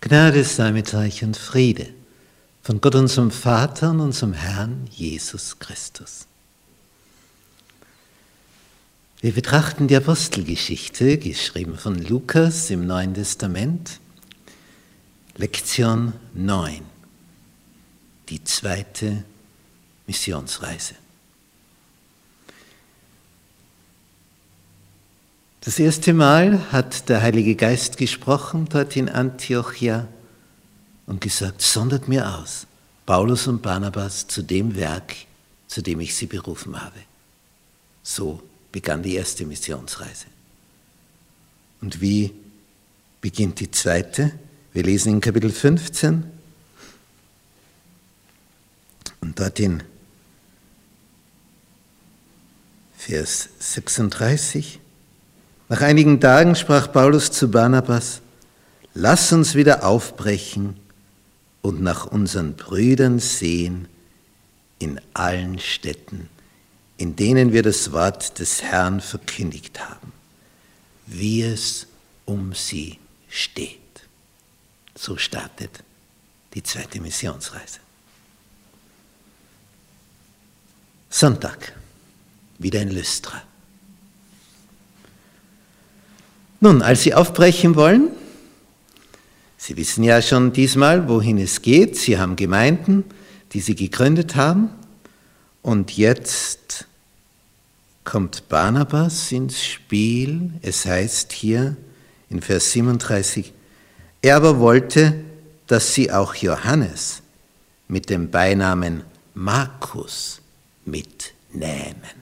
Gnade sei mit euch und Friede von Gott unserem Vater und unserem Herrn Jesus Christus. Wir betrachten die Apostelgeschichte, geschrieben von Lukas im Neuen Testament, Lektion 9, die zweite Missionsreise. Das erste Mal hat der Heilige Geist gesprochen dort in Antiochia und gesagt, sondert mir aus, Paulus und Barnabas zu dem Werk, zu dem ich sie berufen habe. So begann die erste Missionsreise. Und wie beginnt die zweite? Wir lesen in Kapitel 15 und dort in Vers 36. Nach einigen Tagen sprach Paulus zu Barnabas, lass uns wieder aufbrechen und nach unseren Brüdern sehen in allen Städten, in denen wir das Wort des Herrn verkündigt haben, wie es um sie steht. So startet die zweite Missionsreise. Sonntag, wieder in Lystra. Nun, als Sie aufbrechen wollen, Sie wissen ja schon diesmal, wohin es geht. Sie haben Gemeinden, die Sie gegründet haben. Und jetzt kommt Barnabas ins Spiel. Es heißt hier in Vers 37, er aber wollte, dass sie auch Johannes mit dem Beinamen Markus mitnehmen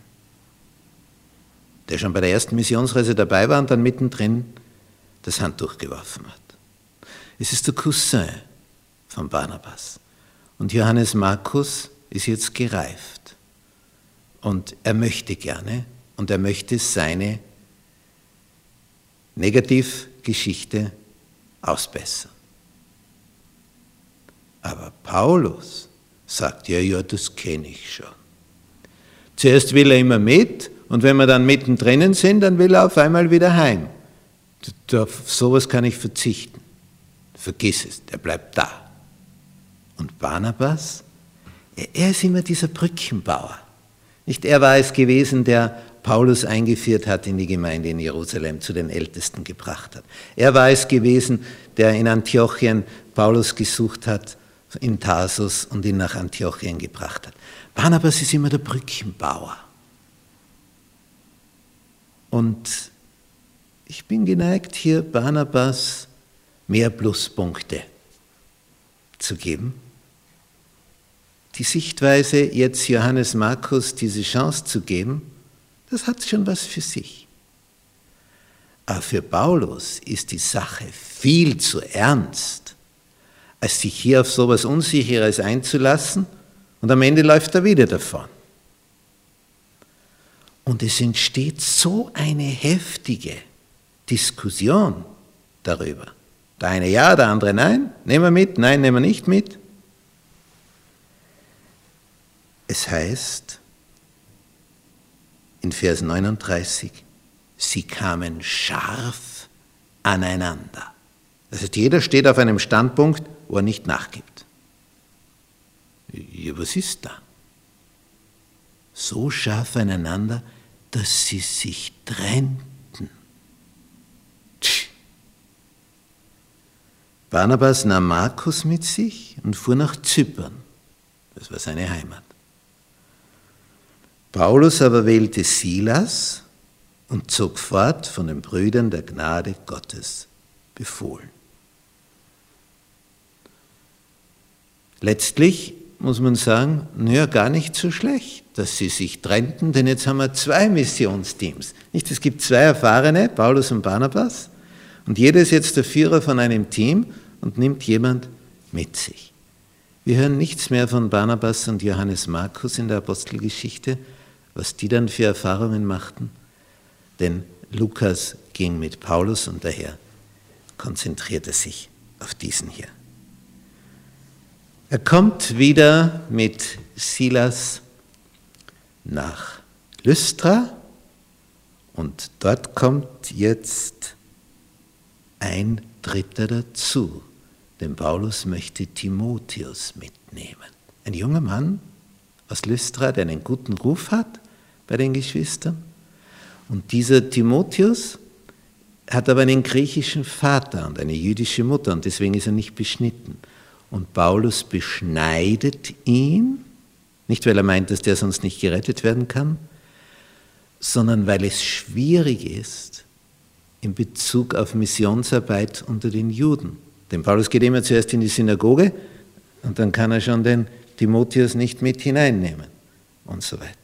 der schon bei der ersten Missionsreise dabei war und dann mittendrin das Handtuch geworfen hat. Es ist der Cousin von Barnabas. Und Johannes Markus ist jetzt gereift. Und er möchte gerne und er möchte seine Negativgeschichte ausbessern. Aber Paulus sagt, ja, ja, das kenne ich schon. Zuerst will er immer mit und wenn wir dann mittendrin sind, dann will er auf einmal wieder heim. Auf sowas kann ich verzichten. Vergiss es, der bleibt da. Und Barnabas, er ist immer dieser Brückenbauer. Nicht er war es gewesen, der Paulus eingeführt hat in die Gemeinde in Jerusalem, zu den Ältesten gebracht hat. Er war es gewesen, der in Antiochien Paulus gesucht hat, in Tarsus und ihn nach Antiochien gebracht hat. Barnabas ist immer der Brückenbauer. Und ich bin geneigt, hier Barnabas mehr Pluspunkte zu geben. Die Sichtweise, jetzt Johannes Markus diese Chance zu geben, das hat schon was für sich. Aber für Paulus ist die Sache viel zu ernst, als sich hier auf so etwas Unsicheres einzulassen und am Ende läuft er wieder davon. Und es entsteht so eine heftige Diskussion darüber. Der eine ja, der andere nein. Nehmen wir mit, nein, nehmen wir nicht mit. Es heißt in Vers 39, sie kamen scharf aneinander. Das heißt, jeder steht auf einem Standpunkt, wo er nicht nachgibt. Ja, was ist da? So scharf aneinander, dass sie sich trennten. Tsch. Barnabas nahm Markus mit sich und fuhr nach Zypern. Das war seine Heimat. Paulus aber wählte Silas und zog fort von den Brüdern der Gnade Gottes befohlen. Letztlich muss man sagen, naja, gar nicht so schlecht, dass sie sich trennten, denn jetzt haben wir zwei Missionsteams. Nicht, es gibt zwei Erfahrene, Paulus und Barnabas, und jeder ist jetzt der Führer von einem Team und nimmt jemand mit sich. Wir hören nichts mehr von Barnabas und Johannes Markus in der Apostelgeschichte, was die dann für Erfahrungen machten, denn Lukas ging mit Paulus und daher konzentriert er sich auf diesen hier. Er kommt wieder mit Silas nach Lystra und dort kommt jetzt ein Dritter dazu, denn Paulus möchte Timotheus mitnehmen. Ein junger Mann aus Lystra, der einen guten Ruf hat bei den Geschwistern. Und dieser Timotheus hat aber einen griechischen Vater und eine jüdische Mutter und deswegen ist er nicht beschnitten. Und Paulus beschneidet ihn, nicht weil er meint, dass der sonst nicht gerettet werden kann, sondern weil es schwierig ist in Bezug auf Missionsarbeit unter den Juden. Denn Paulus geht immer zuerst in die Synagoge und dann kann er schon den Timotheus nicht mit hineinnehmen und so weiter.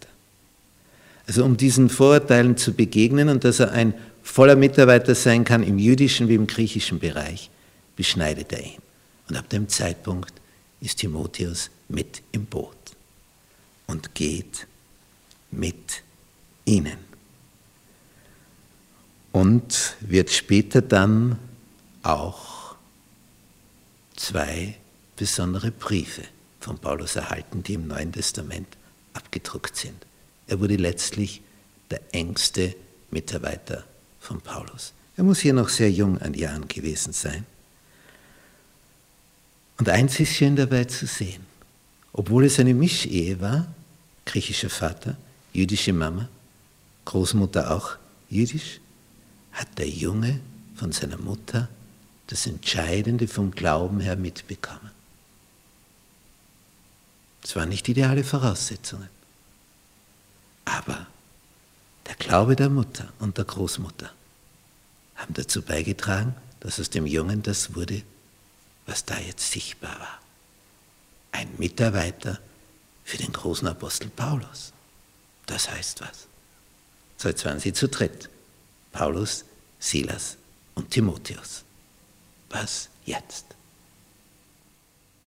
Also um diesen Vorurteilen zu begegnen und dass er ein voller Mitarbeiter sein kann im jüdischen wie im griechischen Bereich, beschneidet er ihn. Und ab dem Zeitpunkt ist Timotheus mit im Boot und geht mit ihnen. Und wird später dann auch zwei besondere Briefe von Paulus erhalten, die im Neuen Testament abgedruckt sind. Er wurde letztlich der engste Mitarbeiter von Paulus. Er muss hier noch sehr jung an Jahren gewesen sein. Und eins ist schön dabei zu sehen. Obwohl es eine Mischehe war, griechischer Vater, jüdische Mama, Großmutter auch jüdisch, hat der Junge von seiner Mutter das Entscheidende vom Glauben her mitbekommen. Es waren nicht ideale Voraussetzungen. Aber der Glaube der Mutter und der Großmutter haben dazu beigetragen, dass aus dem Jungen das wurde, was da jetzt sichtbar war. Ein Mitarbeiter für den großen Apostel Paulus. Das heißt was. So, jetzt waren sie zu dritt. Paulus, Silas und Timotheus. Was jetzt?